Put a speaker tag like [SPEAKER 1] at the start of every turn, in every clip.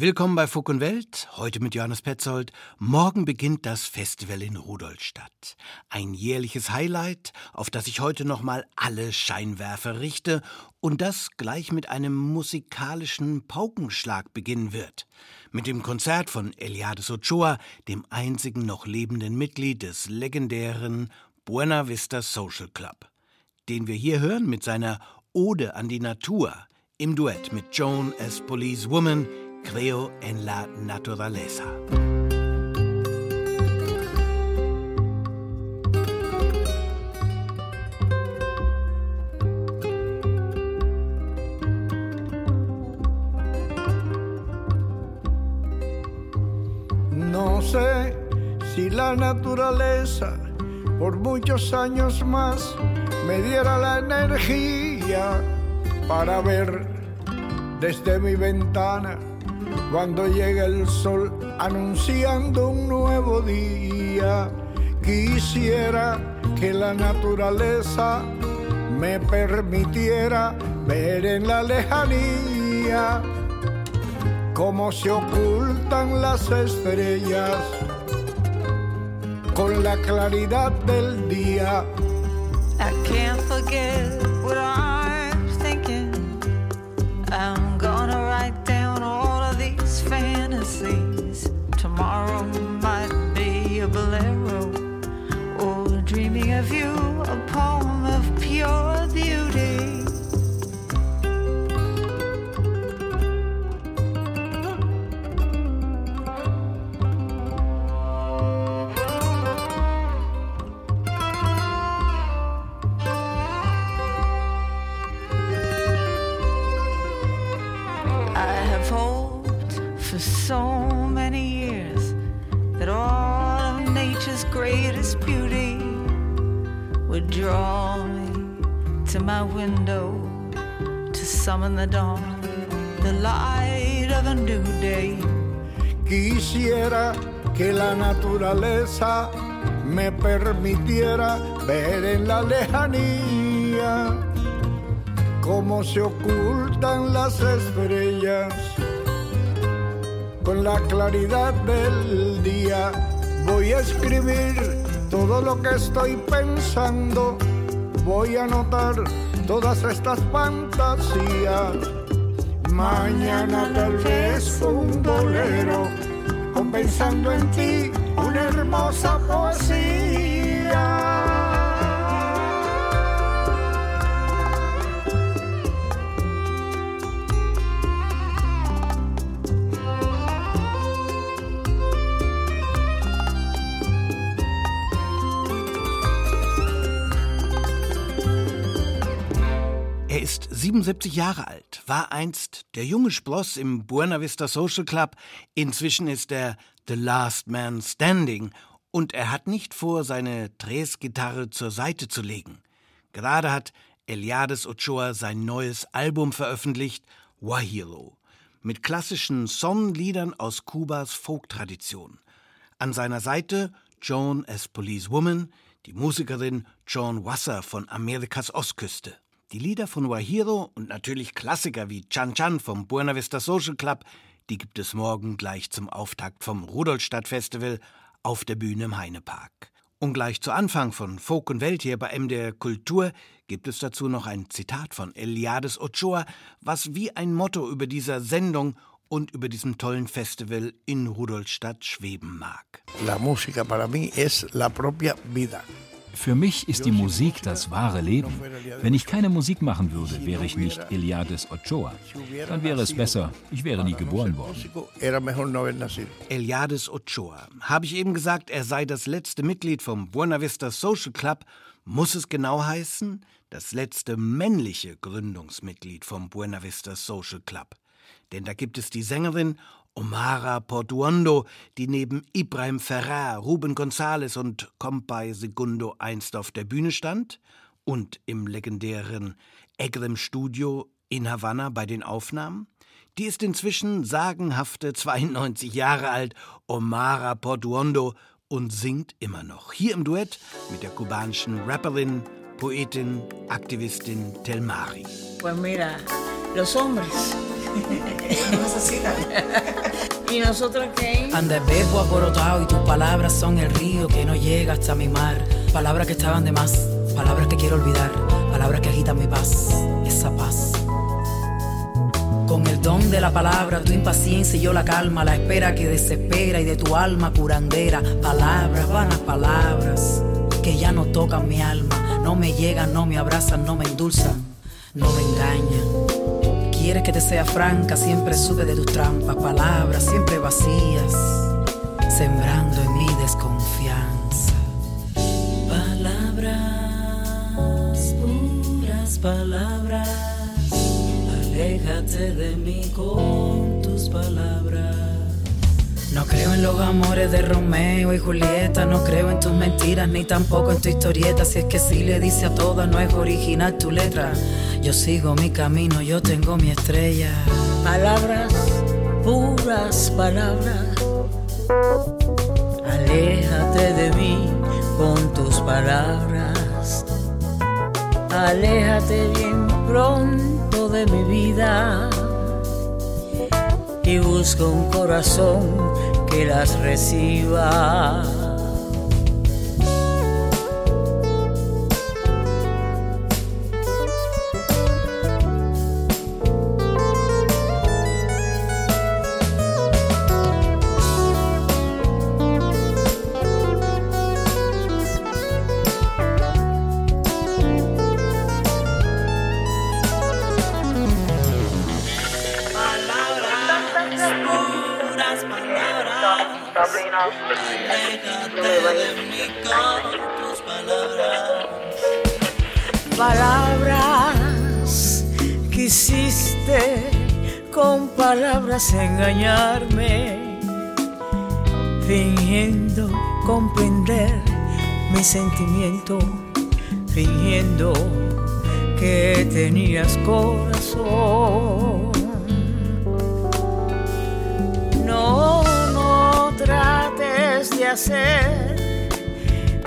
[SPEAKER 1] Willkommen bei Fuck und Welt, heute mit Johannes Petzold. Morgen beginnt das Festival in Rudolstadt. Ein jährliches Highlight, auf das ich heute nochmal alle Scheinwerfer richte und das gleich mit einem musikalischen Paukenschlag beginnen wird. Mit dem Konzert von Eliades Ochoa, dem einzigen noch lebenden Mitglied des legendären Buena Vista Social Club, den wir hier hören mit seiner Ode an die Natur im Duett mit Joan as Police Woman Creo en la naturaleza.
[SPEAKER 2] No sé si la naturaleza por muchos años más me diera la energía para ver desde mi ventana cuando llega el sol anunciando un nuevo día. Quisiera que la naturaleza me permitiera ver en la lejanía cómo se ocultan las estrellas con la claridad del día.
[SPEAKER 3] I can't forget what I'm thinking. Of you, a poem of pure beauty. I have hoped for so many years that all of nature's greatest beauty draw me to my window to summon the dawn, the light of a new day.
[SPEAKER 2] Quisiera que la naturaleza me permitiera ver en la lejanía cómo se ocultan las estrellas con la claridad del día. Voy a escribir todo lo que estoy pensando, voy a anotar todas estas fantasías. Mañana tal vez un bolero, o pensando en ti, una hermosa poesía.
[SPEAKER 1] 77 Jahre alt, war einst der junge Spross im Buena Vista Social Club, inzwischen ist er The Last Man Standing und er hat nicht vor, seine Tres-Gitarre zur Seite zu legen. Gerade hat Eliades Ochoa sein neues Album veröffentlicht, Wahiro, mit klassischen Sonnenliedern aus Kubas Folktradition. An seiner Seite Joan as Police Woman, die Musikerin Joan Wasser von Amerikas Ostküste. Die Lieder von Wahiro und natürlich Klassiker wie Chan Chan vom Buena Vista Social Club, die gibt es morgen gleich zum Auftakt vom Rudolstadt Festival auf der Bühne im Heinepark. Und gleich zu Anfang von Folk und Welt hier bei MDR Kultur gibt es dazu noch ein Zitat von Eliades Ochoa, was wie ein Motto über dieser Sendung und über diesem tollen Festival in Rudolstadt schweben mag.
[SPEAKER 2] La música para mí es la propia vida.
[SPEAKER 4] Für mich ist die Musik das wahre Leben. Wenn ich keine Musik machen würde, wäre ich nicht Eliades Ochoa. Dann wäre es besser, ich wäre nie geboren worden.
[SPEAKER 1] Eliades Ochoa. Habe ich eben gesagt, er sei das letzte Mitglied vom Buena Vista Social Club? Muss es genau heißen? Das letzte männliche Gründungsmitglied vom Buena Vista Social Club. Denn da gibt es die Sängerin Omara Portuondo, die neben Ibrahim Ferrer, Ruben González und Compay Segundo einst auf der Bühne stand und im legendären Egrem Studio in Havanna bei den Aufnahmen. Die ist inzwischen sagenhafte 92 Jahre alt, Omara Portuondo, und singt immer noch. Hier im Duett mit der kubanischen Rapperin, Poetin, Aktivistin Telmari.
[SPEAKER 3] Pues mira, los hombres ¿Y nosotros qué?
[SPEAKER 5] Bebo aborotado y tus palabras son el río que no llega hasta mi mar. Palabras que estaban de más, palabras que quiero olvidar, palabras que agitan mi paz, esa paz. Con el don de la palabra, tu impaciencia y yo la calma, la espera que desespera y de tu alma curandera. Palabras, vanas palabras, que ya no tocan mi alma, no me llegan, no me abrazan, no me endulzan, no me engañan. Quieres que te sea franca, siempre sube de tus trampas, palabras siempre vacías, sembrando en mi desconfianza. Palabras, puras palabras Aléjate de mí con tus palabras. No creo en los amores de Romeo y Julieta, no creo en tus mentiras ni tampoco en tu historieta. Si es que si le dice a todas no es original tu letra. Yo sigo mi camino, yo tengo mi estrella.
[SPEAKER 3] Palabras, puras palabras. Aléjate de mí con tus palabras. Aléjate bien pronto de mi vida y busco un corazón que las reciba. Engañarme, fingiendo comprender mi sentimiento, fingiendo que tenías corazón. No, no trates de hacer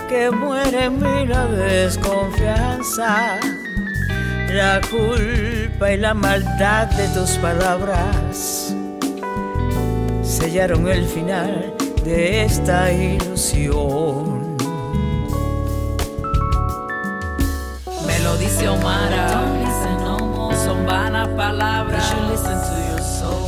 [SPEAKER 3] que muere en mí la desconfianza, la culpa y la maldad de tus palabras sellaron el final de esta ilusión.
[SPEAKER 5] Me lo dice Omara, son vanas palabras.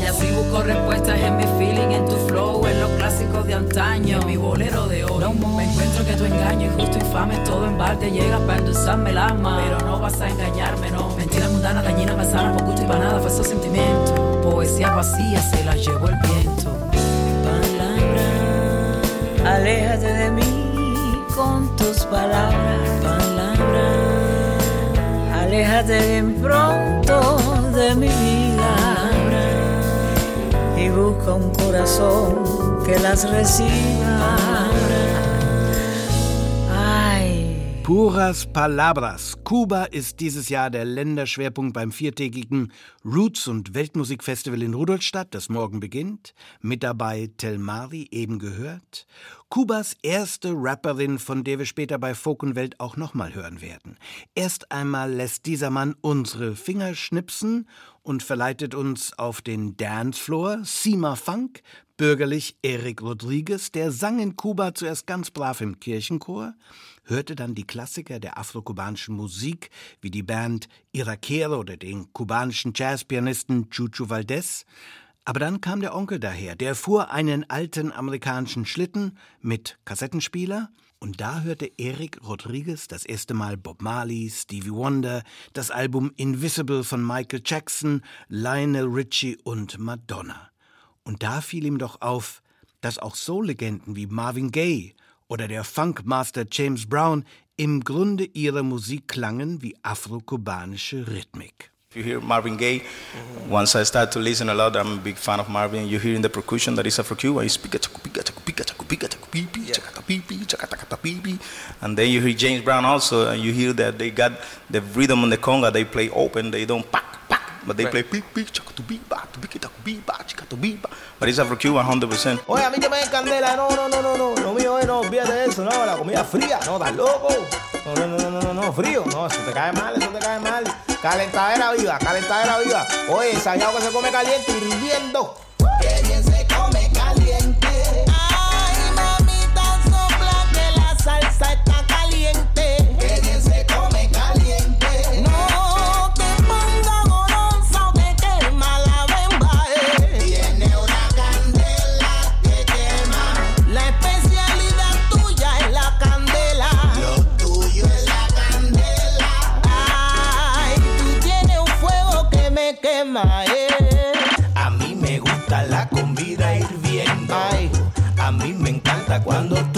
[SPEAKER 5] Y así busco respuestas en mi feeling, en tu flow, en los clásicos de antaño, mi bolero de hoy. Me encuentro que tu engaño injusto, infame, todo en balde llega para endulzarme el alma. Pero no vas a engañarme, no. Mentira mundana, dañina, sana, por gusto y para nada, falso sentimiento. Poesía vacía se la llevó el viento.
[SPEAKER 3] Aléjate de mí con tus palabras.
[SPEAKER 5] Palabras,
[SPEAKER 3] aléjate bien pronto de mi vida y busca un corazón que las reciba.
[SPEAKER 1] Puras Palabras. Kuba ist dieses Jahr der Länderschwerpunkt beim viertägigen Roots- und Weltmusikfestival in Rudolstadt, das morgen beginnt. Mit dabei Telmari, eben gehört. Kubas erste Rapperin, von der wir später bei Folk und Welt auch nochmal hören werden. Erst einmal lässt dieser Mann unsere Finger schnipsen und verleitet uns auf den Dancefloor. Sima Funk, bürgerlich Eric Rodriguez, der sang in Kuba zuerst ganz brav im Kirchenchor, hörte dann die Klassiker der afrokubanischen Musik wie die Band Irakere oder den kubanischen Jazzpianisten Chucho Valdez, aber dann kam der Onkel daher, der fuhr einen alten amerikanischen Schlitten mit Kassettenspieler und da hörte Eric Rodriguez das erste Mal Bob Marley, Stevie Wonder, das Album Invisible von Michael Jackson, Lionel Richie und Madonna. Und da fiel ihm doch auf, dass auch Soul-Legenden wie Marvin Gaye oder der Funkmaster James Brown im Grunde ihrer Musik klangen wie afrokubanische Rhythmik.
[SPEAKER 6] You hear Marvin Gaye. Once I start to listen a lot, I'm a big fan of Marvin. You hear in the percussion that is Afro Cuba, it's pika pika pika pika pika and then you hear James Brown also, and you hear that they got the rhythm on the conga. They play open, they don't pack pack, but they right. play beep beep chaka to beep ba to beep to beep ba chaka to beep ba. But it's Afro Cuba 100 percent.
[SPEAKER 7] Oye, a mí que me candela, no, no, no, no, no, olvídate de eso, no, la comida fría, no, estás loco. No, no, no, no, no, no, frío, no, eso te cae mal, eso te cae mal. Calentadera viva, calentadera viva. Oye, ensayado que se come caliente hirviendo. Cuando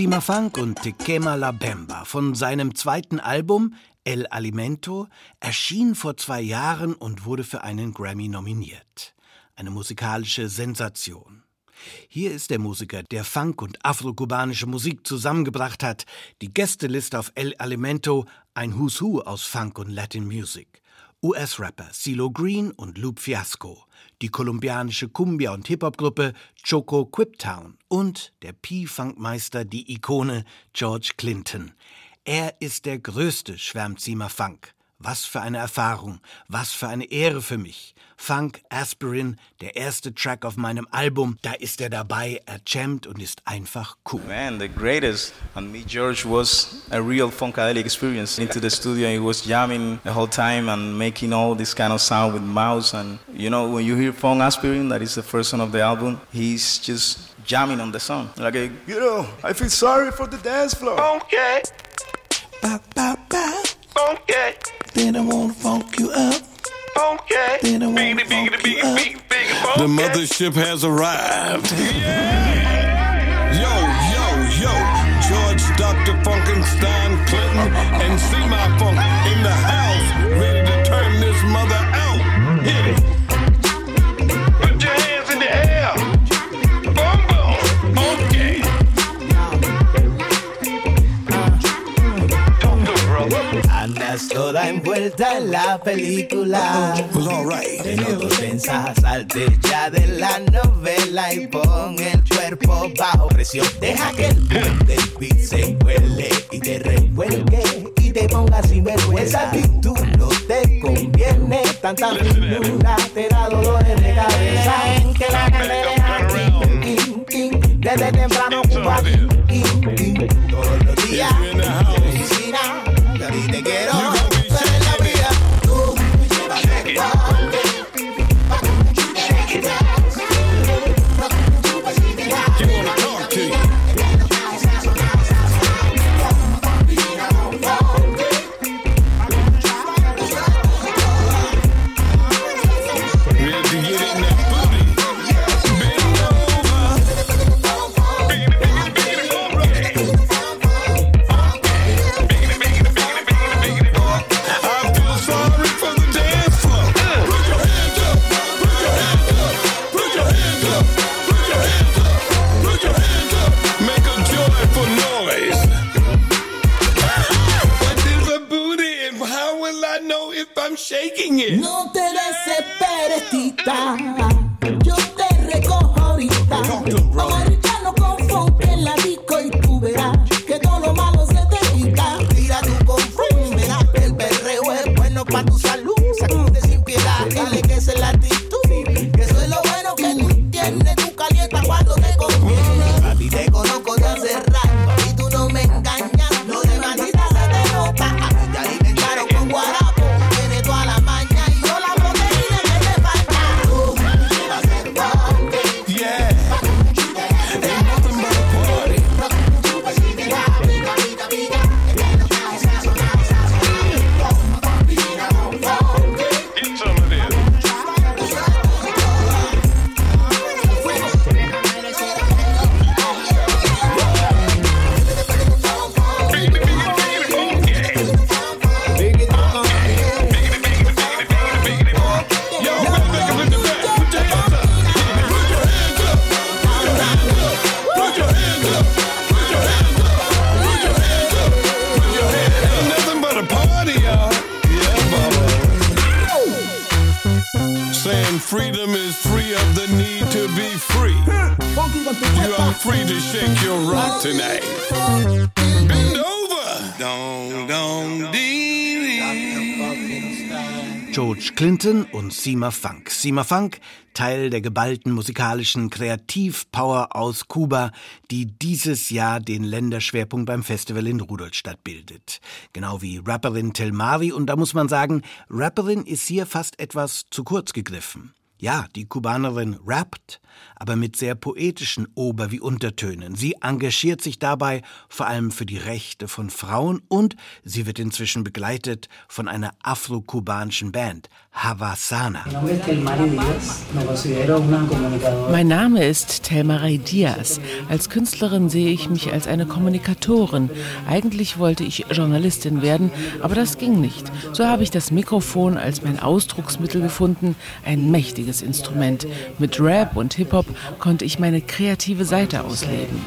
[SPEAKER 1] Sima Funk und Te Quema la Bemba von seinem zweiten Album El Alimento erschien vor zwei Jahren und wurde für einen Grammy nominiert. Eine musikalische Sensation. Hier ist der Musiker, der Funk und afrokubanische Musik zusammengebracht hat. Die Gästeliste auf El Alimento, ein Who's Who aus Funk und Latin Music. US-Rapper CeeLo Green und Loop Fiasco, die kolumbianische Cumbia- und Hip-Hop-Gruppe Choco Quiptown und der P-Funk-Meister, die Ikone George Clinton. Er ist der größte, schwärmt Funk. Was für eine Erfahrung, was für eine Ehre für mich. Funk Aspirin, der erste Track auf meinem Album, da ist er dabei, er jammt und ist einfach cool.
[SPEAKER 6] Man, the greatest on me, George, was a real funkadelic experience. Into the studio, he was jamming the whole time and making all this kind of sound with mouse. And you know, when you hear Funk Aspirin, that is the first song of the album, he's just jamming on the song. Like, a, you know, I feel sorry for the dance floor.
[SPEAKER 2] Okay.
[SPEAKER 8] Bop, bop, bop.
[SPEAKER 2] Okay.
[SPEAKER 8] Then I wanna funk you up.
[SPEAKER 2] Okay.
[SPEAKER 8] Then I wanna funk you up.
[SPEAKER 2] The
[SPEAKER 9] mothership has arrived. Yo, yo, yo. George, Dr. Funkenstein, Clinton, and see my funk
[SPEAKER 7] Toda envuelta en la película.
[SPEAKER 9] Well, right.
[SPEAKER 7] Te noto tensa, salte ya de la novela y pon el cuerpo bajo presión. Deja que el del beat se huele y te revuelque y te ponga sin vergüenza. actitud no te conviene, tanta finura te da dolores de cabeza. Que la desde temprano king, todos los días.
[SPEAKER 1] Clinton und Sima Funk. Sima Funk, Teil der geballten musikalischen Kreativpower aus Kuba, die dieses Jahr den Länderschwerpunkt beim Festival in Rudolstadt bildet. Genau wie Rapperin Telmari und da muss man sagen, Rapperin ist hier fast etwas zu kurz gegriffen. Ja, die Kubanerin rappt, aber mit sehr poetischen Ober- wie Untertönen. Sie engagiert sich dabei vor allem für die Rechte von Frauen und sie wird inzwischen begleitet von einer afro-kubanischen Band, Havasana.
[SPEAKER 10] Mein Name ist Telmaray Diaz. Als Künstlerin sehe ich mich als eine Kommunikatorin. Eigentlich wollte ich Journalistin werden, aber das ging nicht. So habe ich das Mikrofon als mein Ausdrucksmittel gefunden, ein mächtiges Instrument. Mit Rap und Hip-Hop konnte ich meine kreative Seite ausleben.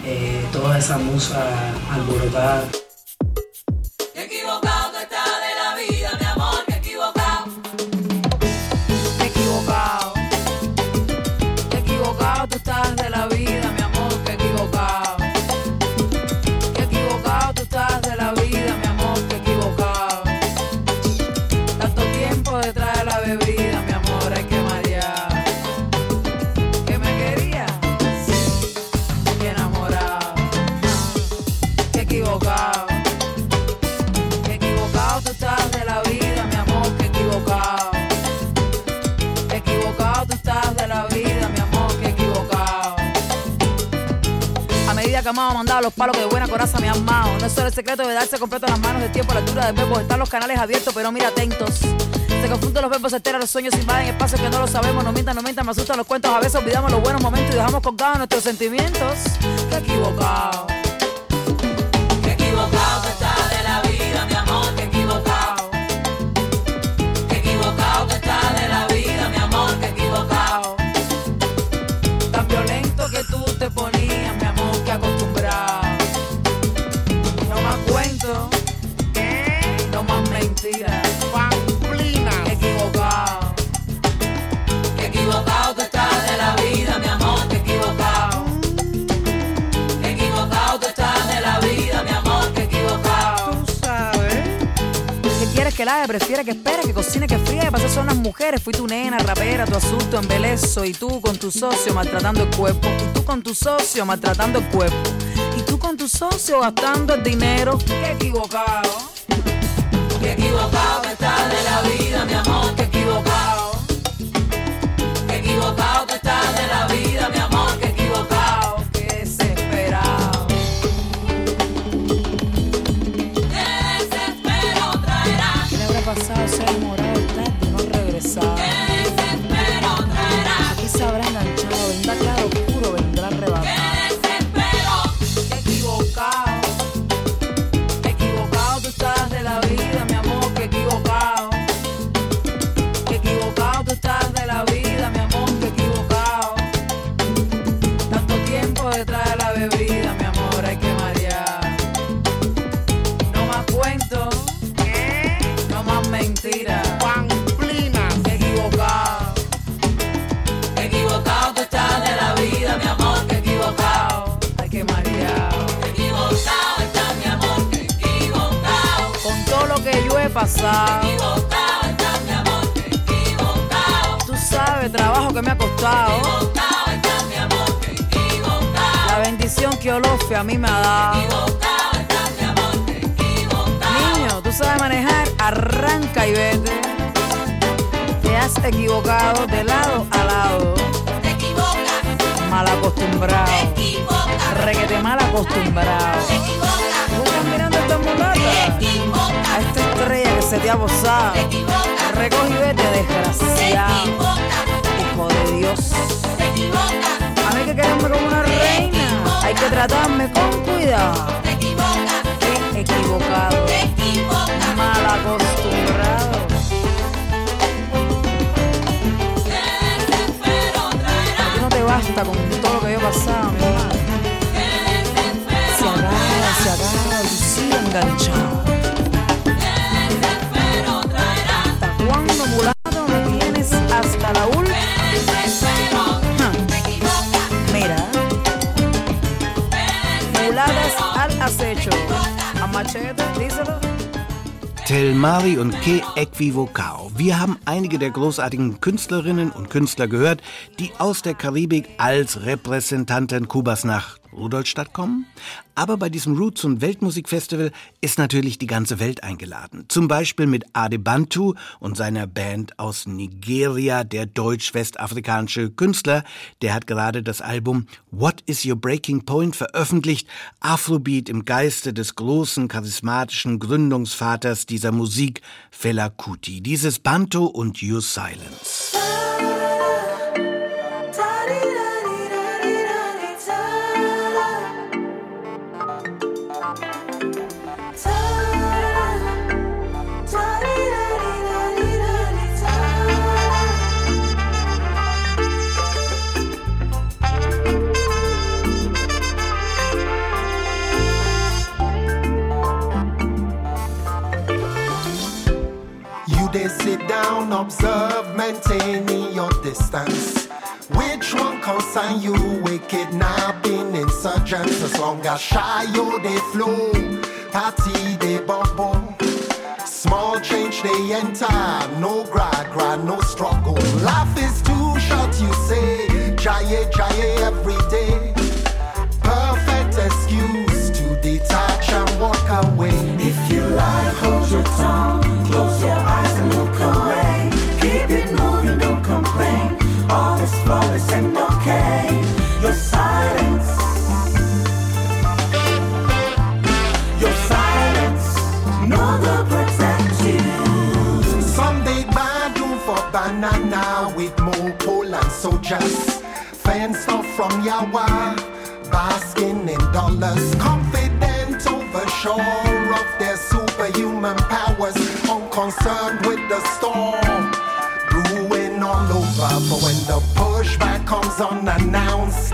[SPEAKER 5] Los palos que de buena coraza me han amado. No es solo el secreto de darse completo las manos de tiempo a la altura del verbo. Están los canales abiertos, pero mira atentos. Se confunden los verbos, se enteran los sueños, invaden espacios que no lo sabemos. No mientan, no mientan, me asustan los cuentos. A veces olvidamos los buenos momentos y dejamos colgados nuestros sentimientos. Qué equivocado. Que? Prefiere que espere, que cocine, que fríe, pase son las mujeres. Fui tu nena, rapera, tu asunto, embelezo. Y tú con tu socio maltratando el cuerpo. Y tú con tu socio maltratando el cuerpo. Y tú con tu socio gastando el dinero. Qué equivocado. Qué equivocado que de la vida, acostumbrado.
[SPEAKER 11] te equivocas,
[SPEAKER 5] ¿Tú estás mirando esta
[SPEAKER 11] te
[SPEAKER 5] mulata? A esta estrella que se te ha posado. Recoge y vete,
[SPEAKER 11] te
[SPEAKER 5] desgraciado. Hijo de Dios. A mí que quererme como una reina. Hay que tratarme con cuidado.
[SPEAKER 11] te
[SPEAKER 5] equivocado. Mal acostumbrado. A no te basta con todo lo que yo he pasado, mi hermano. Se acaba, se acaba, tú sigue enganchado. ¿Hasta cuándo, mulato, me tienes hasta la última? Mira, mulatas al acecho. A machete, díselo.
[SPEAKER 1] Tel Mari und Ke Equivocao. Wir haben einige der großartigen Künstlerinnen und Künstler gehört, aus der Karibik als Repräsentanten Kubas nach Rudolstadt kommen. Aber bei diesem Roots und Weltmusikfestival ist natürlich die ganze Welt eingeladen. Zum Beispiel mit Adebantu und seiner Band aus Nigeria, der deutsch-westafrikanische Künstler. Der hat gerade das Album What is Your Breaking Point veröffentlicht. Afrobeat im Geiste des großen, charismatischen Gründungsvaters dieser Musik, Fela Kuti. Dieses Bantu und Your Silence.
[SPEAKER 12] Observe, maintaining your distance. Which one concern you? Wicked kidnapping, insurgents. As long as shy you they flow, party they bubble. Small change they enter, no gra gra, no struggle. Life is too short, you say. Jaye jaye every day. Perfect excuse to detach and walk away. Soldiers. Fenced off from Yawa, basking in dollars. Confident over sure of their superhuman powers. Unconcerned with the storm brewing all over. But when the pushback comes unannounced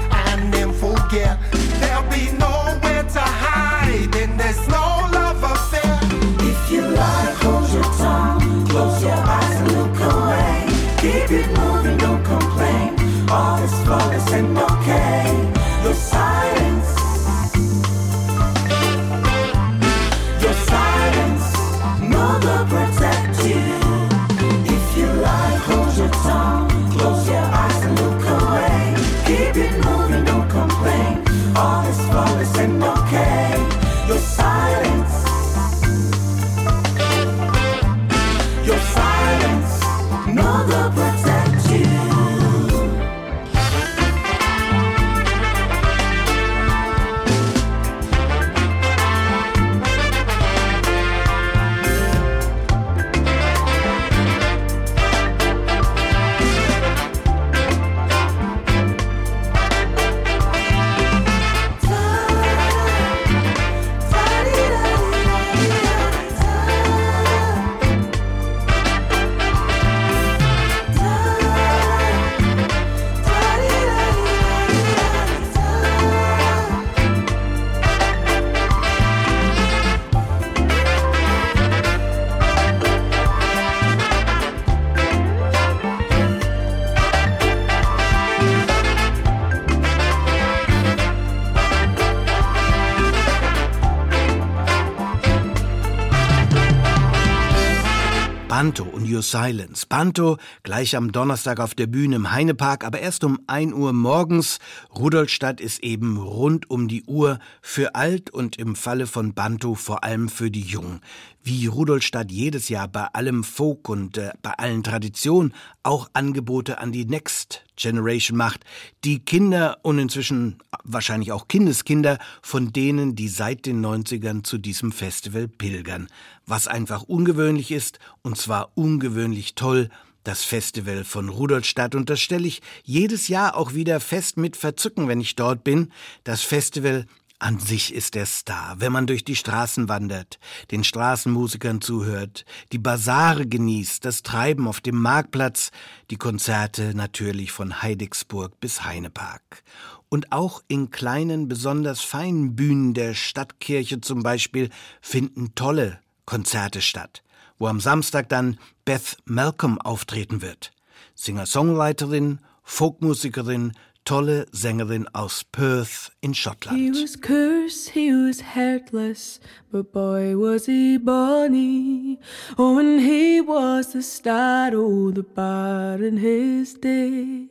[SPEAKER 12] Silence.
[SPEAKER 1] Banto gleich am Donnerstag auf der Bühne im Heinepark, aber erst um 1 Uhr morgens. Rudolstadt ist eben rund um die Uhr für alt und im Falle von Banto vor allem für die Jungen wie Rudolstadt jedes Jahr bei allem Folk und äh, bei allen Traditionen auch Angebote an die Next Generation macht, die Kinder und inzwischen wahrscheinlich auch Kindeskinder von denen, die seit den 90ern zu diesem Festival pilgern. Was einfach ungewöhnlich ist, und zwar ungewöhnlich toll, das Festival von Rudolstadt und das stelle ich jedes Jahr auch wieder fest mit Verzücken, wenn ich dort bin. Das Festival an sich ist der Star, wenn man durch die Straßen wandert, den Straßenmusikern zuhört, die Basare genießt, das Treiben auf dem Marktplatz, die Konzerte natürlich von Heidigsburg bis Heinepark. Und auch in kleinen, besonders feinen Bühnen der Stadtkirche zum Beispiel finden tolle Konzerte statt, wo am Samstag dann Beth Malcolm auftreten wird. Singer-Songwriterin, Folkmusikerin, tolle Sängerin aus Perth in Schottland.
[SPEAKER 13] He was cursed, he was heartless, but boy was he bonny. Oh, and he was the star of the bar in his day.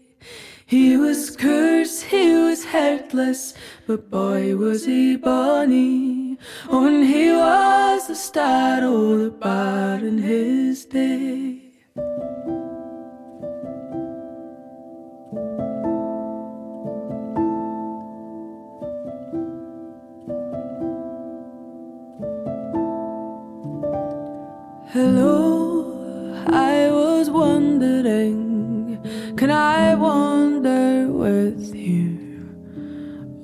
[SPEAKER 13] He was cursed, he was heartless, but boy was he bonny. Oh, and he was the star of the bar in his day. Hello, I was wondering, can I wander with you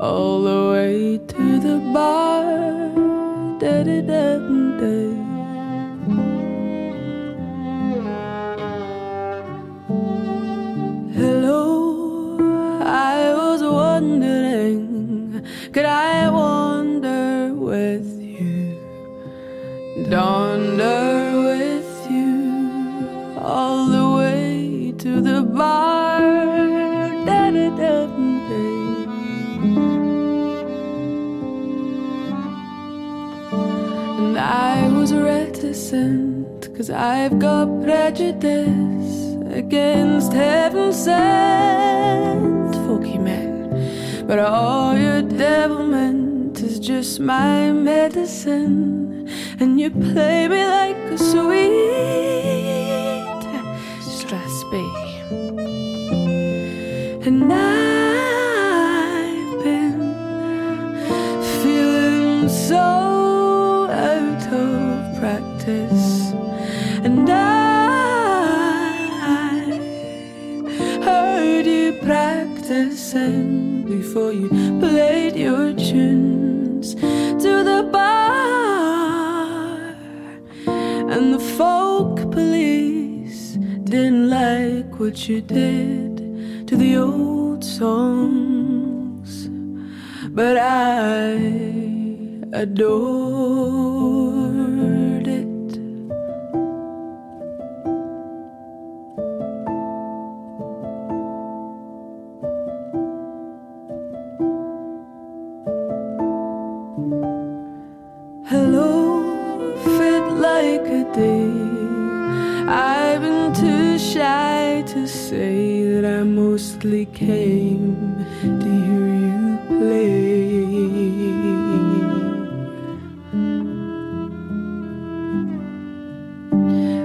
[SPEAKER 13] all the way to the bar? Da da da I've got prejudice against heaven sent folky men. But all your devilment is just my medicine, and you play me like before you played your tunes to the bar, and the folk police didn't like what you did to the old songs, but I adored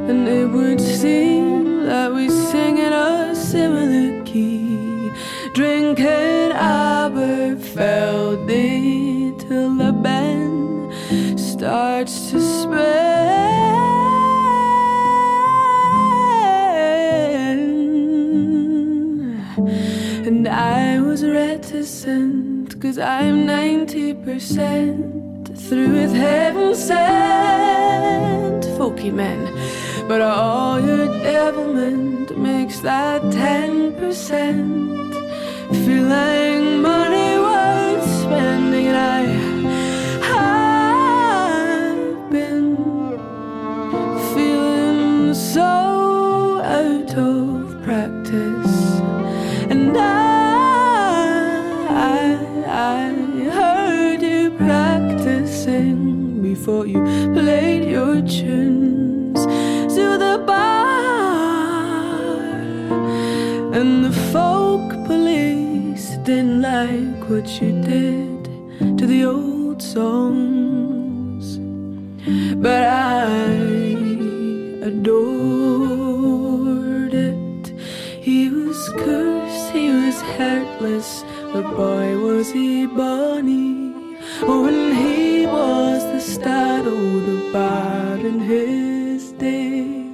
[SPEAKER 13] And it would seem that we sing in a similar key, drinking Aberfeldy till the band starts to spin. And I was reticent, cause I'm 90% through with heaven sent folky men. But all your devilment makes that 10% feel like what you did to the old songs. But I adored it. He was cursed, he was heartless, but boy was he bonny. Oh, and he was the start of the bard in his day.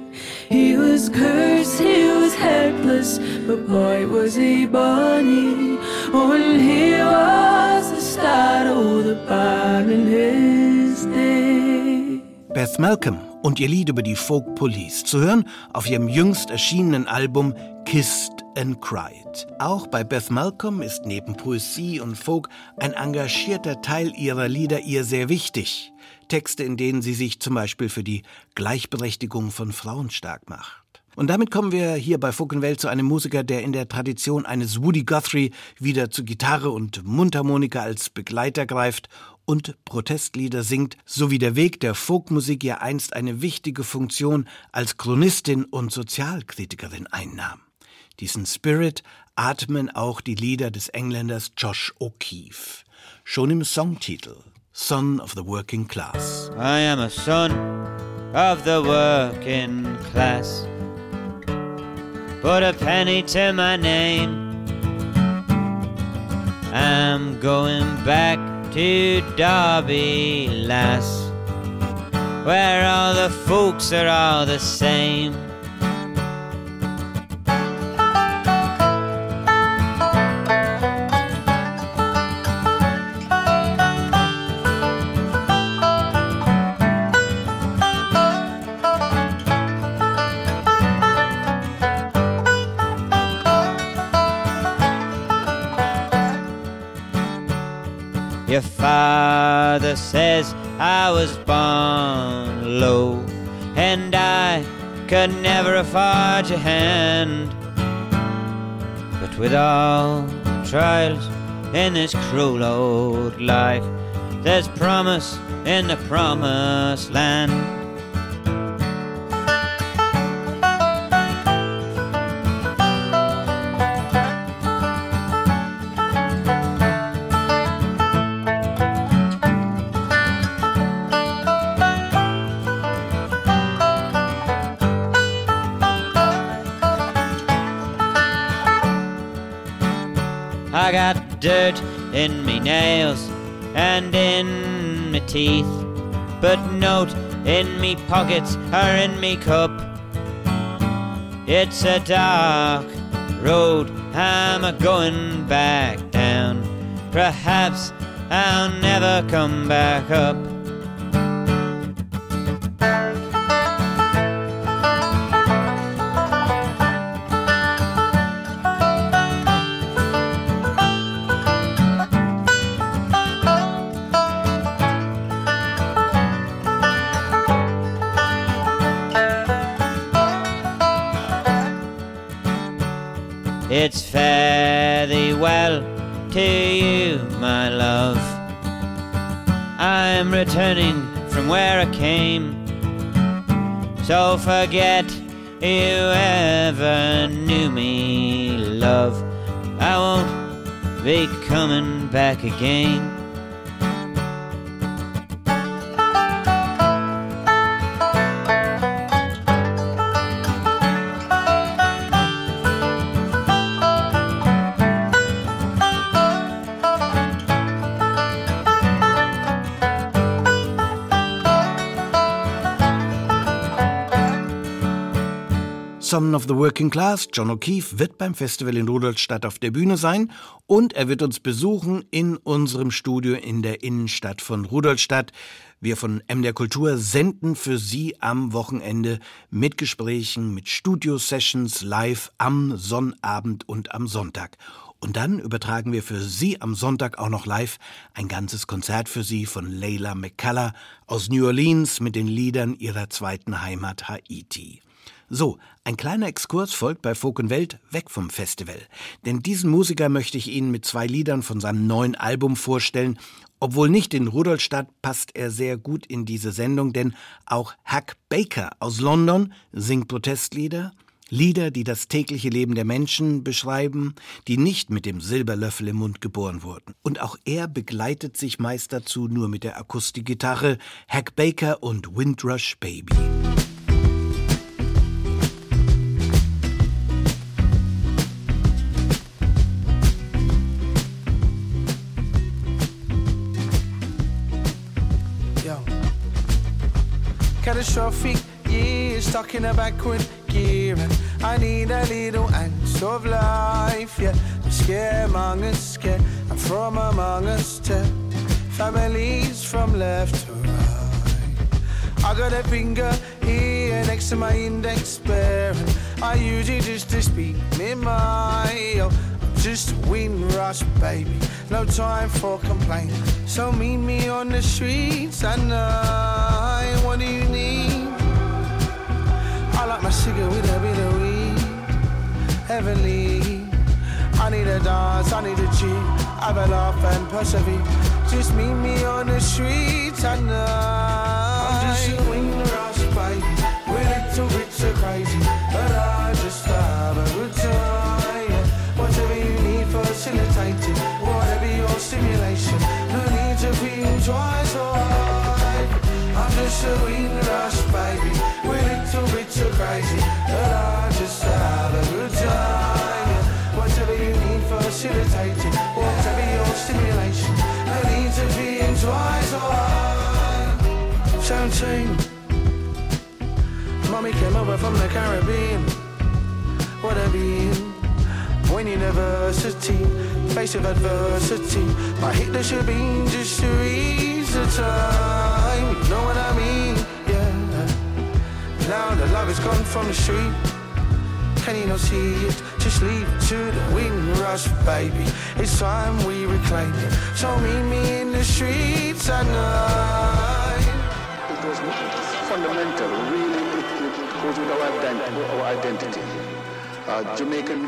[SPEAKER 13] He was cursed, he was heartless, but boy was he bonny. And he was the start of the bard in his day.
[SPEAKER 1] Beth Malcolm und ihr Lied über die Folk Police zu hören auf ihrem jüngst erschienenen Album Kissed and Cried. Auch bei Beth Malcolm ist neben Poesie und Folk ein engagierter Teil ihrer Lieder ihr sehr wichtig. Texte, in denen sie sich zum Beispiel für die Gleichberechtigung von Frauen stark macht. Und damit kommen wir hier bei Funkenwelt zu einem Musiker, der in der Tradition eines Woody Guthrie wieder zu Gitarre und Mundharmonika als Begleiter greift und Protestlieder singt, sowie der Weg der Folkmusik ja einst eine wichtige Funktion als Chronistin und Sozialkritikerin einnahm. Diesen Spirit atmen auch die Lieder des Engländers Josh O'Keefe. Schon im Songtitel Son of the Working Class.
[SPEAKER 14] I am a son of the working class. Put a penny to my name. I'm going back to Derby, lass, where all the folks are all the same. Your father says I was born low, and I could never afford your hand. But with all trials in this cruel old life, there's promise in the promised land. I got dirt in me nails and in me teeth, but note in me pockets or in me cup. It's a dark road I'm a going back down. Perhaps I'll never come back up. It's fare thee well to you, my love. I'm returning from where I came. So forget you ever knew me, love. I won't be coming back again.
[SPEAKER 1] Son of the Working Class, John O'Keefe, wird beim Festival in Rudolstadt auf der Bühne sein und er wird uns besuchen in unserem Studio in der Innenstadt von Rudolstadt. Wir von MDR Kultur senden für Sie am Wochenende mit Gesprächen, mit Studio-Sessions live am Sonnabend und am Sonntag. Und dann übertragen wir für Sie am Sonntag auch noch live ein ganzes Konzert für Sie von Leila McCullough aus New Orleans mit den Liedern ihrer zweiten Heimat Haiti. So, ein kleiner Exkurs folgt bei Folk und Welt weg vom Festival. Denn diesen Musiker möchte ich Ihnen mit zwei Liedern von seinem neuen Album vorstellen. Obwohl nicht in Rudolstadt, passt er sehr gut in diese Sendung, denn auch Hack Baker aus London singt Protestlieder Lieder, die das tägliche Leben der Menschen beschreiben, die nicht mit dem Silberlöffel im Mund geboren wurden. Und auch er begleitet sich meist dazu nur mit der Akustikgitarre Hack Baker und Windrush Baby.
[SPEAKER 15] Catastrophic years stuck in a backward gear, and I need a little ounce of life. Yeah, scaremongers scared, I'm from among us too. Families from left to right. I got a finger here next to my index pair, and I use it just to speak me. Yo, oh, I'm just a wind rush, baby. No time for complaint. So meet me on the streets at night. What do you need? Like my cigarette with a bit of weed. Heavenly. I need a dance, I need a G. Have a laugh and persevere. Just meet me on the streets at night. I'm just a wind rush, baby. We're little bit so crazy. But I just have a good time. Whatever you need, facilitated. Whatever your stimulation. No need to think twice or. I'm just a wind rush, We're little bit so crazy. But I just have a good time. Whatever you need, facilitated. Whatever your stimulation. No need to think twice or. Seventeen. Mommy came over from the Caribbean. What a being. When university, face of adversity. My Hitler should be just to ease the time. You know what I mean? The love is gone from the street. Can you not see it? Just leave it to the wind rush, baby. It's time we reclaim it. So meet me in the streets at night.
[SPEAKER 16] It was fundamental, really, it goes with our, ident- our identity. Uh, Jamaican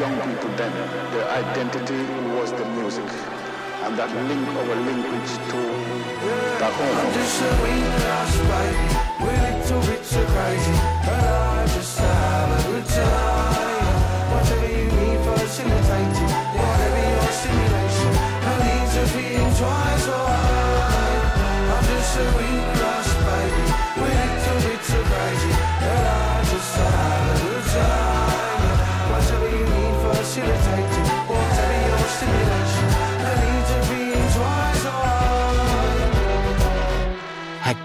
[SPEAKER 16] young people then, their identity was the music. And that link, our linkage to the home.
[SPEAKER 15] I'm just a rush, baby. We're little bit too crazy, but I just have a good time. Whatever you need, facilitated. Whatever your stimulation, no need to think twice or hard. I'm just a rush, baby. We're little bit too crazy, but I just have a good time. Whatever you need, facilitated.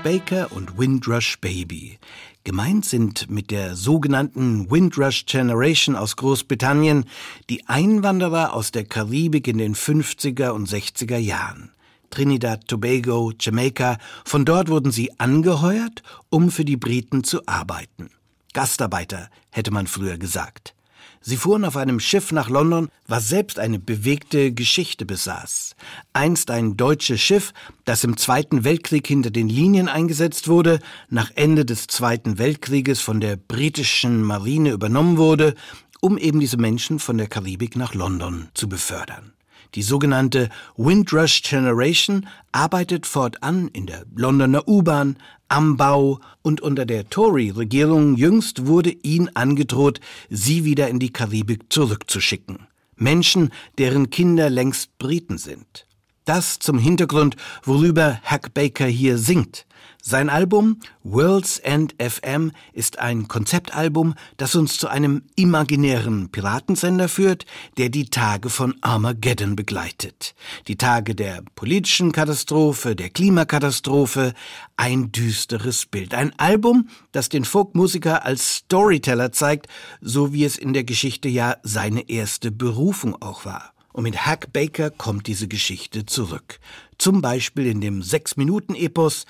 [SPEAKER 1] Baker und Windrush Baby. Gemeint sind mit der sogenannten Windrush Generation aus Großbritannien die Einwanderer aus der Karibik in den 50er und 60er Jahren. Trinidad, Tobago, Jamaika, von dort wurden sie angeheuert, um für die Briten zu arbeiten. Gastarbeiter, hätte man früher gesagt. Sie fuhren auf einem Schiff nach London, was selbst eine bewegte Geschichte besaß. Einst ein deutsches Schiff, das im Zweiten Weltkrieg hinter den Linien eingesetzt wurde, nach Ende des Zweiten Weltkrieges von der britischen Marine übernommen wurde, um eben diese Menschen von der Karibik nach London zu befördern. Die sogenannte Windrush Generation arbeitet fortan in der Londoner U-Bahn, am Bau und unter der Tory-Regierung jüngst wurde ihnen angedroht, sie wieder in die Karibik zurückzuschicken. Menschen, deren Kinder längst Briten sind. Das zum Hintergrund, worüber Hack Baker hier singt. Sein Album World's End FM ist ein Konzeptalbum, das uns zu einem imaginären Piratensender führt, der die Tage von Armageddon begleitet. Die Tage der politischen Katastrophe, der Klimakatastrophe, ein düsteres Bild. Ein Album, das den Folkmusiker als Storyteller zeigt, so wie es in der Geschichte ja seine erste Berufung auch war. Und mit Hack Baker kommt diese Geschichte zurück. Zum Beispiel in dem Sechs-Minuten-Epos,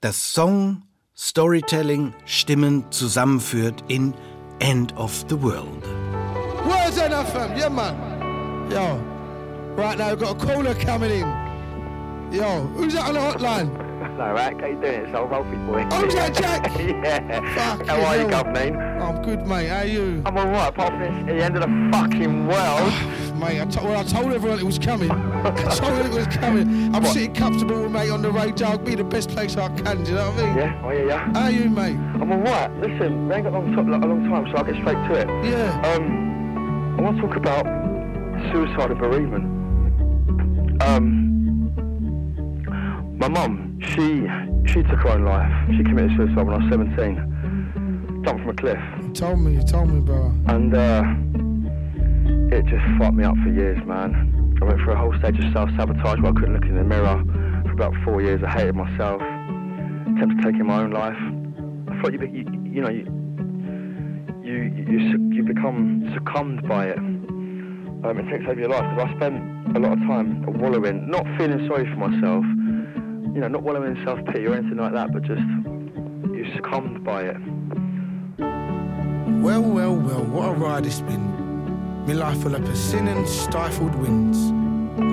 [SPEAKER 1] das Song, Storytelling, Stimmen zusammenführt in End of the World.
[SPEAKER 2] Words NFM, yeah man. Yo, right now we've got a caller coming in. Yo, who's that on the hotline?
[SPEAKER 17] No, right? How you doing? It's old Rolfie boy.
[SPEAKER 15] Oh, is that Jack?
[SPEAKER 17] yeah.
[SPEAKER 15] Fuck
[SPEAKER 17] How are you. Governor?
[SPEAKER 15] I'm good, mate. How are you?
[SPEAKER 17] I'm alright, apart from this at the end of the fucking world.
[SPEAKER 15] mate, I, to- well, I told everyone it was coming. I told everyone it was coming. I'm sitting comfortable, with mate, on the radio. I'll be the best place I can, do you know what I mean?
[SPEAKER 17] Yeah, oh yeah, yeah.
[SPEAKER 15] How are you, mate?
[SPEAKER 17] I'm alright. Listen, we ain't got long, to- a long time, so I'll get straight to it.
[SPEAKER 15] Yeah.
[SPEAKER 17] Um, I want to talk about suicide and bereavement. Um, my mum, she she took her own life. She committed suicide when I was 17. Jumped from a cliff.
[SPEAKER 15] You told me, you told me, brother.
[SPEAKER 17] And uh, it just fucked me up for years, man. I went through a whole stage of self-sabotage where I couldn't look in the mirror. For about four years, I hated myself. Attempted taking my own life. I thought you, be- you, you know, you, you, you, you become succumbed by it. Um, it takes over your life because I spent a lot of time wallowing, not feeling sorry for myself, you know, not wallowing in self-pity or anything like that, but just you succumbed by it.
[SPEAKER 15] Well, well, well, what a ride it's been. Me life full of persimmon, stifled winds.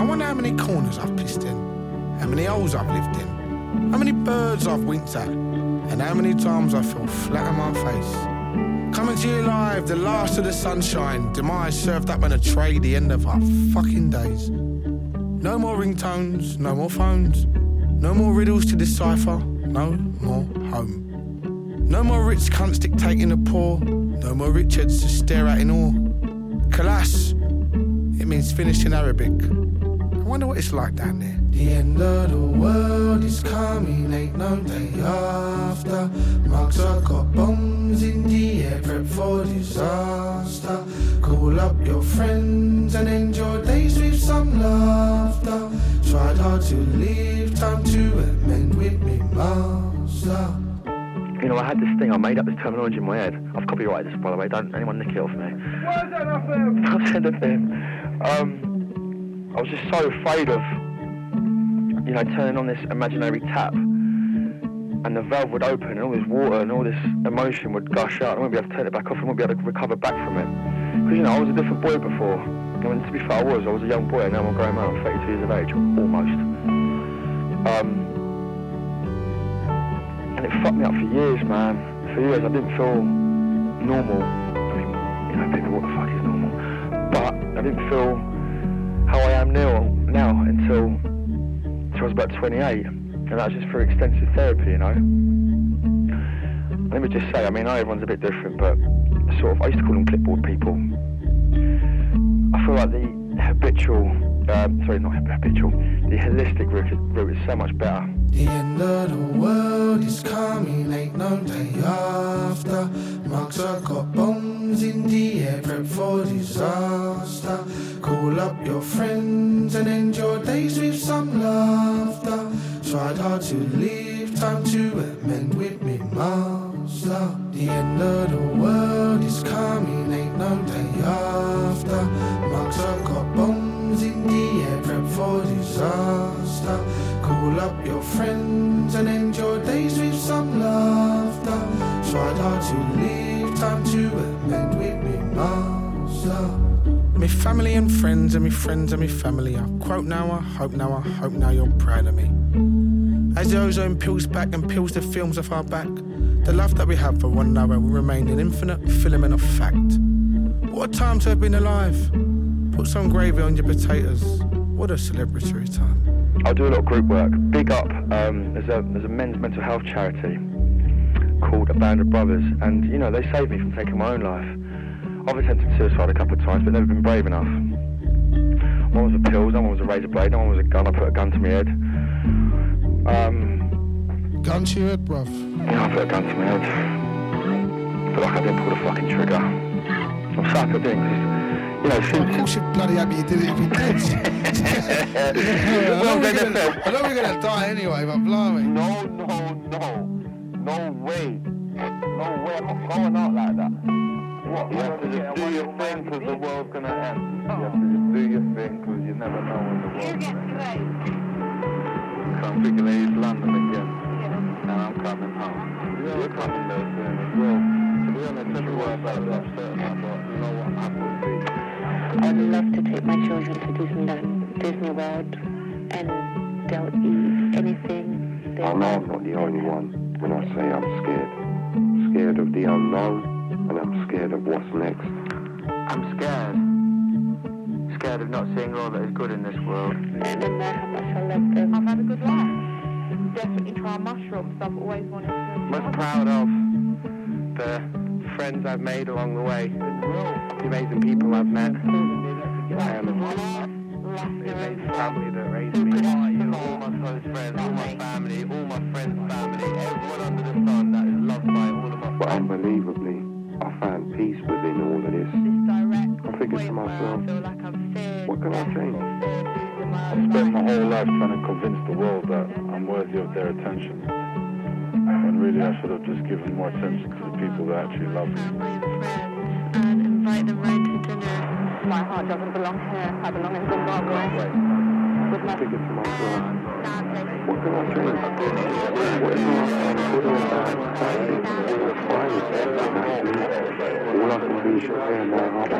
[SPEAKER 15] I wonder how many corners I've pissed in, how many holes I've lived in, how many birds I've winked at, and how many times I fell flat on my face. Coming to you live, the last of the sunshine. Demise served up on a tray, the end of our fucking days. No more ringtones, no more phones, no more riddles to decipher, no more home. No more rich cunts dictating the poor. No more Richards to stare at in awe. Kalas, it means finished in Arabic. I wonder what it's like down there. The end of the world is coming, ain't no day after. Mugs have got bombs in the air, prep for disaster. Call up your friends and end your days with some laughter. Tried hard to live, time to amend with me, master.
[SPEAKER 17] You know, I had this thing, I made up this terminology in my head. I've copyrighted this, by the way, don't anyone nick it off me.
[SPEAKER 15] Where's that up there?
[SPEAKER 17] I said the thing. Um, I was just so afraid of, you know, turning on this imaginary tap and the valve would open and all this water and all this emotion would gush out. I wouldn't be able to turn it back off. I wouldn't be able to recover back from it. Because, you know, I was a different boy before. I mean, to be fair, I was. I was a young boy and now I'm a grown man. I'm 32 years of age, almost. Um, and it fucked me up for years, man. For years, I didn't feel normal. I mean, you know, people, what the fuck is normal? But I didn't feel how I am now, now until, I was about 28. And that was just through extensive therapy, you know. Let me just say, I mean, I everyone's a bit different, but sort of, I used to call them clipboard people. I feel like the habitual, um, sorry, not habitual, the holistic route, route is so much better.
[SPEAKER 15] The end of the world is coming, ain't no day after. Mugs have got bombs in the air, prep for disaster. Call up your friends and end your days with some laughter. Tried hard to live, time to amend with me, master. The end of the world is coming, ain't no day after. Mugs have got bombs in the air, prep for disaster. Call up your friends and end your days with some laughter. Tried hard to live, time to amend with me, master. Me family and friends and me friends and me family. I quote now, I hope now, I hope now you're proud of me. As the ozone peels back and peels the films off our back, the love that we have for one another will remain an infinite filament of fact. What a time to have been alive. Put some gravy on your potatoes. What a celebratory time.
[SPEAKER 17] I do a lot of group work. Big up, um, there's, a, there's a men's mental health charity called A Band of Brothers, and you know, they saved me from taking my own life. I've attempted suicide a couple of times, but never been brave enough. One was a pills, one was a razor blade, one was a gun. I put a gun to my head. Um,
[SPEAKER 15] gun to your head, bruv?
[SPEAKER 17] Yeah, I put a gun to my head. But like I didn't pull the fucking trigger. I'm sad I didn't, you know, since...
[SPEAKER 15] Of course you're bloody happy you did it if you did. I, know we're gonna, I know we're gonna die anyway, but blimey.
[SPEAKER 17] No, no, no. No way. No way. I'm not going out like that. What? You have to just do your thing because the world's gonna end. You have to just do your thing because you never know when the world's gonna end. Come thinking East London again. Yeah. And I'm coming home. You're coming there soon as well. To be honest, everywhere about that upset, but you know what? I will be.
[SPEAKER 18] I'd love to take my children to Disneyland, Disney World, and they'll eat anything
[SPEAKER 17] I know oh, I'm not the only one when I say I'm scared. Scared of the unknown, and I'm scared of what's next.
[SPEAKER 19] I'm scared. Scared of not seeing all that is good in this world.
[SPEAKER 18] Let them know how much I love them.
[SPEAKER 20] I've had a good life. Definitely try mushrooms. I've always wanted to.
[SPEAKER 17] Most proud of the friends I've made along the way, the amazing people I've met, um, the amazing family that raised me. All my close friends, all my family, all my friends' family, everyone under the sun that is loved by all of us. But unbelievably, I found peace within all of this. I figured to myself, what can I change?
[SPEAKER 16] I spent my whole life trying to convince the world that I'm worthy of their attention. When really I should have just given more attention to the people that actually love me.
[SPEAKER 20] And invite them round to dinner. My heart doesn't belong here. I belong in Zimbabwe. With my
[SPEAKER 17] figured to myself, what can I change? Whatever I find good or bad, bad things or fine, all I can do is share my heart.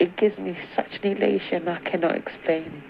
[SPEAKER 18] It gives me such an elation I cannot explain.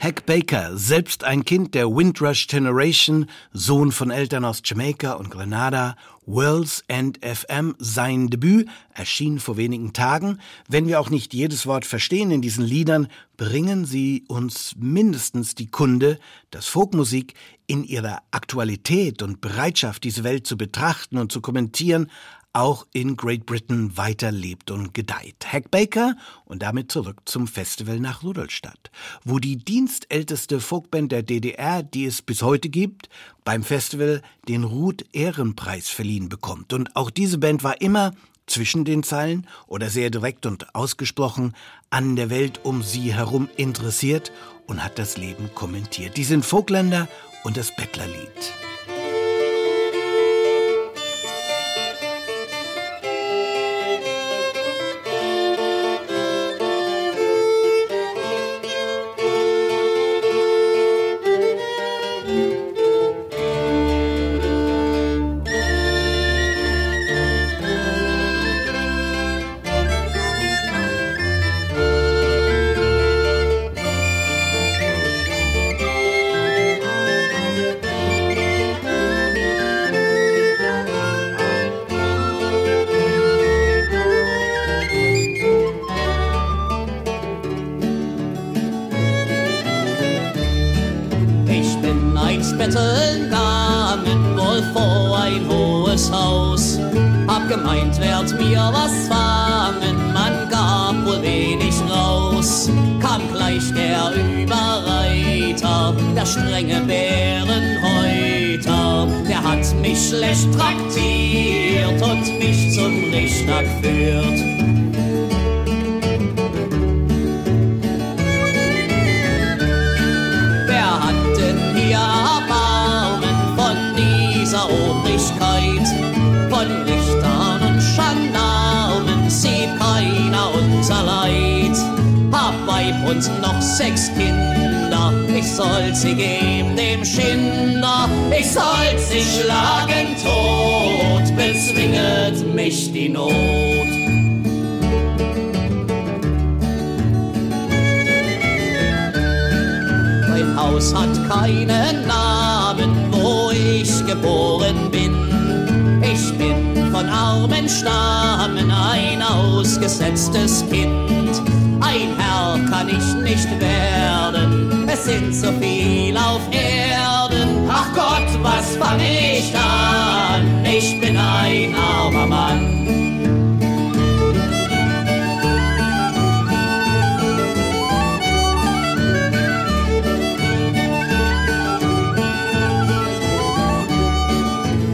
[SPEAKER 1] Hack Baker, selbst ein Kind der Windrush Generation, Sohn von Eltern aus Jamaika und Grenada, World's End FM, sein Debüt, erschien vor wenigen Tagen. Wenn wir auch nicht jedes Wort verstehen in diesen Liedern, bringen sie uns mindestens die Kunde, dass Folkmusik in ihrer Aktualität und Bereitschaft, diese Welt zu betrachten und zu kommentieren, auch in Great Britain weiterlebt und gedeiht. Hack Baker und damit zurück zum Festival nach Rudolstadt, wo die dienstälteste Folkband der DDR, die es bis heute gibt, beim Festival den Ruth Ehrenpreis verliehen bekommt. Und auch diese Band war immer zwischen den Zeilen oder sehr direkt und ausgesprochen an der Welt um sie herum interessiert und hat das Leben kommentiert. Die sind Vogtländer und das Bettlerlied.
[SPEAKER 21] Und mich zum Richter geführt. Wer hat denn hier Erbarmen von dieser Obrigkeit? Von Richtern und Gendarmen sieht keiner unser Leid. Hab Weib und noch sechs Kinder, ich soll sie geben dem Schinder. Ich soll sie schlagen tot, bezwinget mich die Not. Mein Haus hat keinen Namen, wo ich geboren bin. Ich bin von armen Stammen ein ausgesetztes Kind. Ein Herr kann ich nicht werden, es sind so viel auf Erden. Ach Gott, was fang ich an? Ich bin ein armer Mann.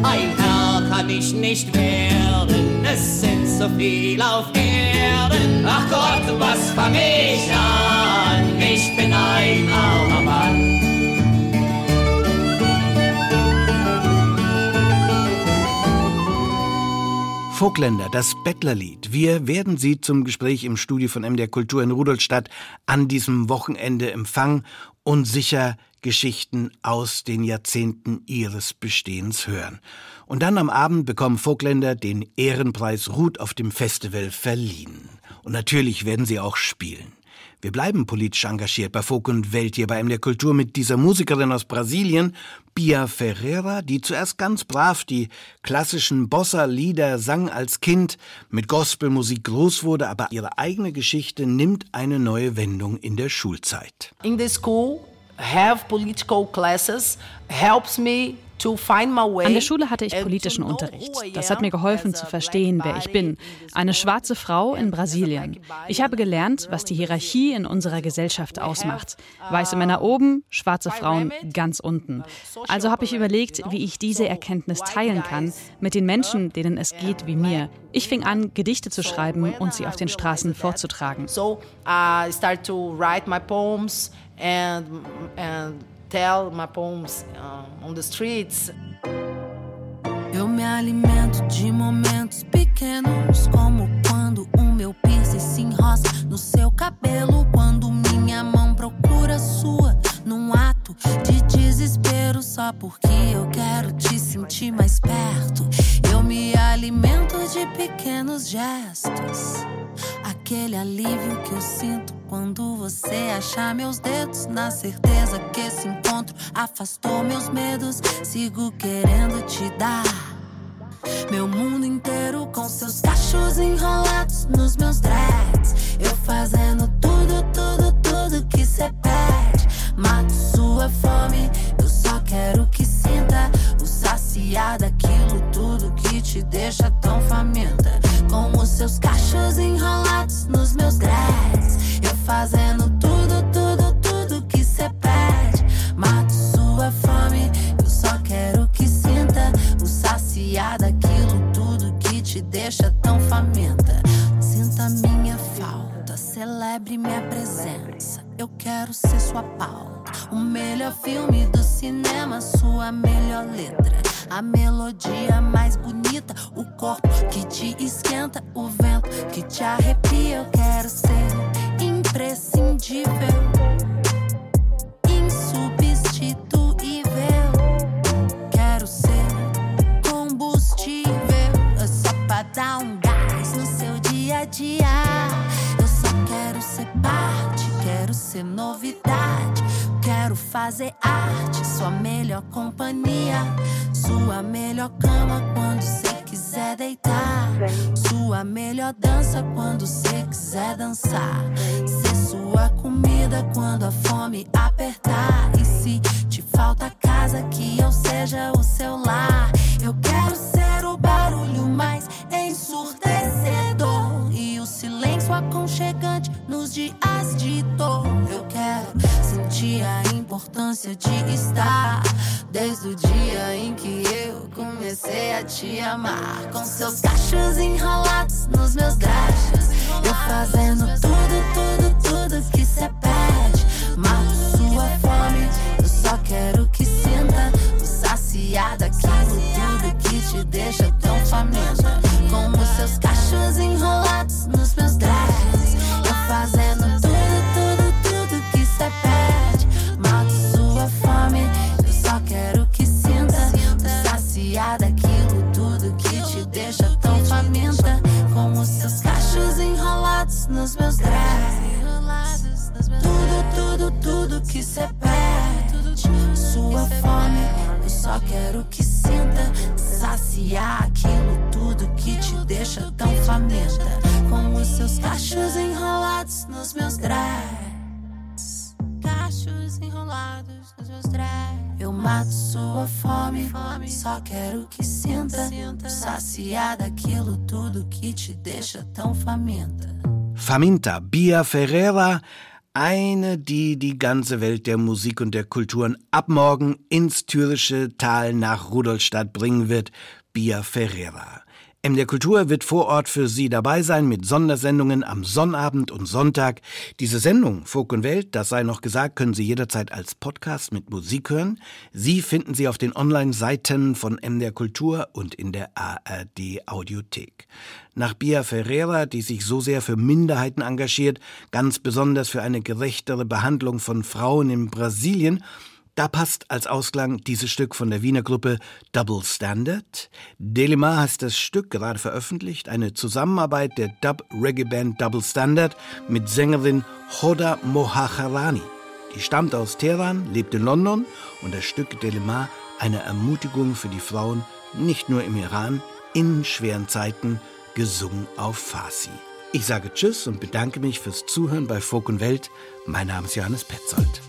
[SPEAKER 21] Ein Herr kann ich nicht werden, es sind so viel auf Erden. Ach Gott, was fang ich an? Ich bin ein armer Mann.
[SPEAKER 1] Vogtländer, das Bettlerlied. Wir werden Sie zum Gespräch im Studio von MDR Kultur in Rudolstadt an diesem Wochenende empfangen und sicher Geschichten aus den Jahrzehnten ihres Bestehens hören. Und dann am Abend bekommen Vogtländer den Ehrenpreis Ruth auf dem Festival verliehen. Und natürlich werden sie auch spielen. Wir bleiben politisch engagiert bei Folk und Welt hier bei der Kultur mit dieser Musikerin aus Brasilien, Bia Ferreira, die zuerst ganz brav die klassischen Bossa-Lieder sang als Kind, mit Gospelmusik groß wurde, aber ihre eigene Geschichte nimmt eine neue Wendung in der Schulzeit.
[SPEAKER 22] in the school have political classes helps me
[SPEAKER 23] An der Schule hatte ich politischen Unterricht. Das hat mir geholfen zu verstehen, wer ich bin. Eine schwarze Frau in Brasilien. Ich habe gelernt, was die Hierarchie in unserer Gesellschaft ausmacht. Weiße Männer oben, schwarze Frauen ganz unten. Also habe ich überlegt, wie ich diese Erkenntnis teilen kann mit den Menschen, denen es geht wie mir. Ich fing an, Gedichte zu schreiben und sie auf den Straßen vorzutragen.
[SPEAKER 22] so I start to write my poems and and tell my poems uh, on the streets
[SPEAKER 24] Eu me alimento de momentos pequenos, como quando o meu piercing se enroça no seu cabelo, quando minha mão procura sua num ato de desespero, só porque eu quero te sentir mais perto. Eu me alimento de pequenos gestos, aquele alívio que eu sinto quando você achar meus dedos, na certeza que esse encontro afastou meus medos. Sigo querendo te dar. Meu mundo inteiro com seus cachos enrolados nos meus dreads. Eu fazendo tudo, tudo, tudo que cê pede. Mato sua fome, eu só quero que sinta saciar daquilo tudo que te deixa tão faminta. Com os seus cachos enrolados nos meus dreads. Eu fazendo tudo, tudo, tudo que cê pede. Mato sua fome, eu só quero que sinta o saciar daquilo tudo que te deixa tão faminta. Sinta minha falta, celebre minha presença. Eu quero ser sua pauta. O melhor filme do cinema, sua melhor letra. A melodia mais bonita, o corpo que te esquenta, o vento que te arrepia. Eu quero ser imprescindível, insubstituível. Quero ser combustível, só pra dar um gás no seu dia a dia. Eu só quero ser parte, quero ser novidade. Quero fazer arte, sua melhor companhia. Sua melhor cama quando cê quiser deitar. Sua melhor dança quando cê quiser dançar. Ser sua comida quando a fome apertar. E se te falta casa, que eu seja o seu lar. Eu quero ser o barulho mais ensurdecedor. E o silêncio aconchegante nos dias de dor. Eu quero sentir a importância de estar. Desde o dia em que eu comecei a te amar. Com seus cachos enrolados nos meus gachos. Eu fazendo tudo, tudo, tudo que cê pede. Mato sua fome, eu só quero que sinta o saciar daquilo tudo que te deixa tão faminta. Com os seus cachos enrolados nos meus dreads. Tudo, tudo, tudo que pede. Sua fome, eu só quero que sinta saciar aquilo tudo que te deixa tão faminta. Com os seus cachos enrolados nos meus dreads. Cachos enrolados nos meus dreads. Eu mato sua fome, só quero que sinta saciar daquilo tudo que te deixa tão faminta.
[SPEAKER 1] Faminta, Bia Ferreira, eine, die die ganze Welt der Musik und der Kulturen ab morgen ins thürische Tal nach Rudolstadt bringen wird, Bia Ferreira. M der Kultur wird vor Ort für Sie dabei sein mit Sondersendungen am Sonnabend und Sonntag. Diese Sendung Folk und Welt, das sei noch gesagt, können Sie jederzeit als Podcast mit Musik hören. Sie finden sie auf den Online-Seiten von M der Kultur und in der ARD Audiothek. Nach Bia Ferreira, die sich so sehr für Minderheiten engagiert, ganz besonders für eine gerechtere Behandlung von Frauen in Brasilien, Da passt als Ausklang dieses Stück von der Wiener Gruppe Double Standard. Delima heißt das Stück gerade veröffentlicht, eine Zusammenarbeit der Dub-Reggae-Band Double Standard mit Sängerin Hoda Mohacharani. Die stammt aus Teheran, lebt in London und das Stück Delima eine Ermutigung für die Frauen, nicht nur im Iran, in schweren Zeiten, gesungen auf Farsi. Ich sage Tschüss und bedanke mich fürs Zuhören bei Folk und Welt. Mein Name ist Johannes Petzold.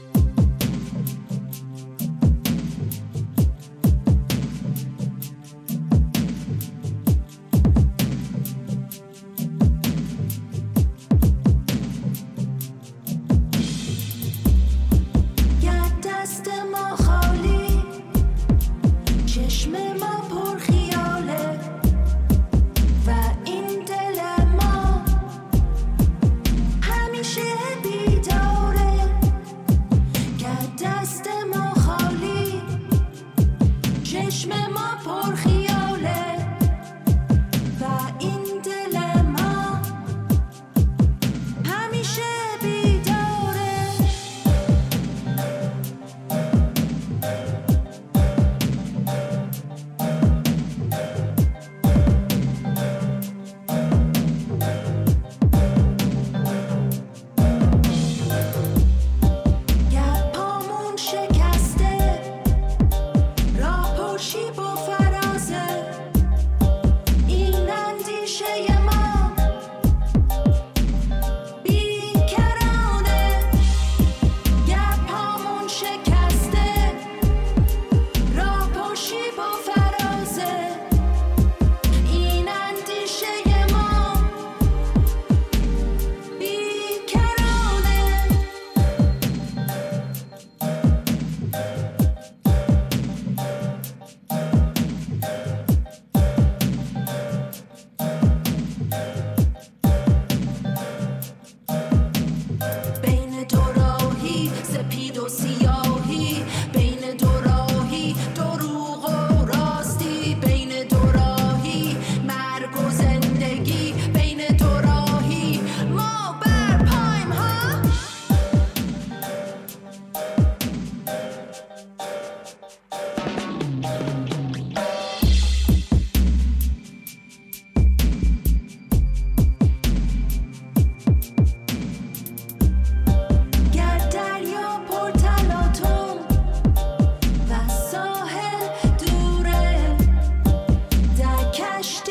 [SPEAKER 25] что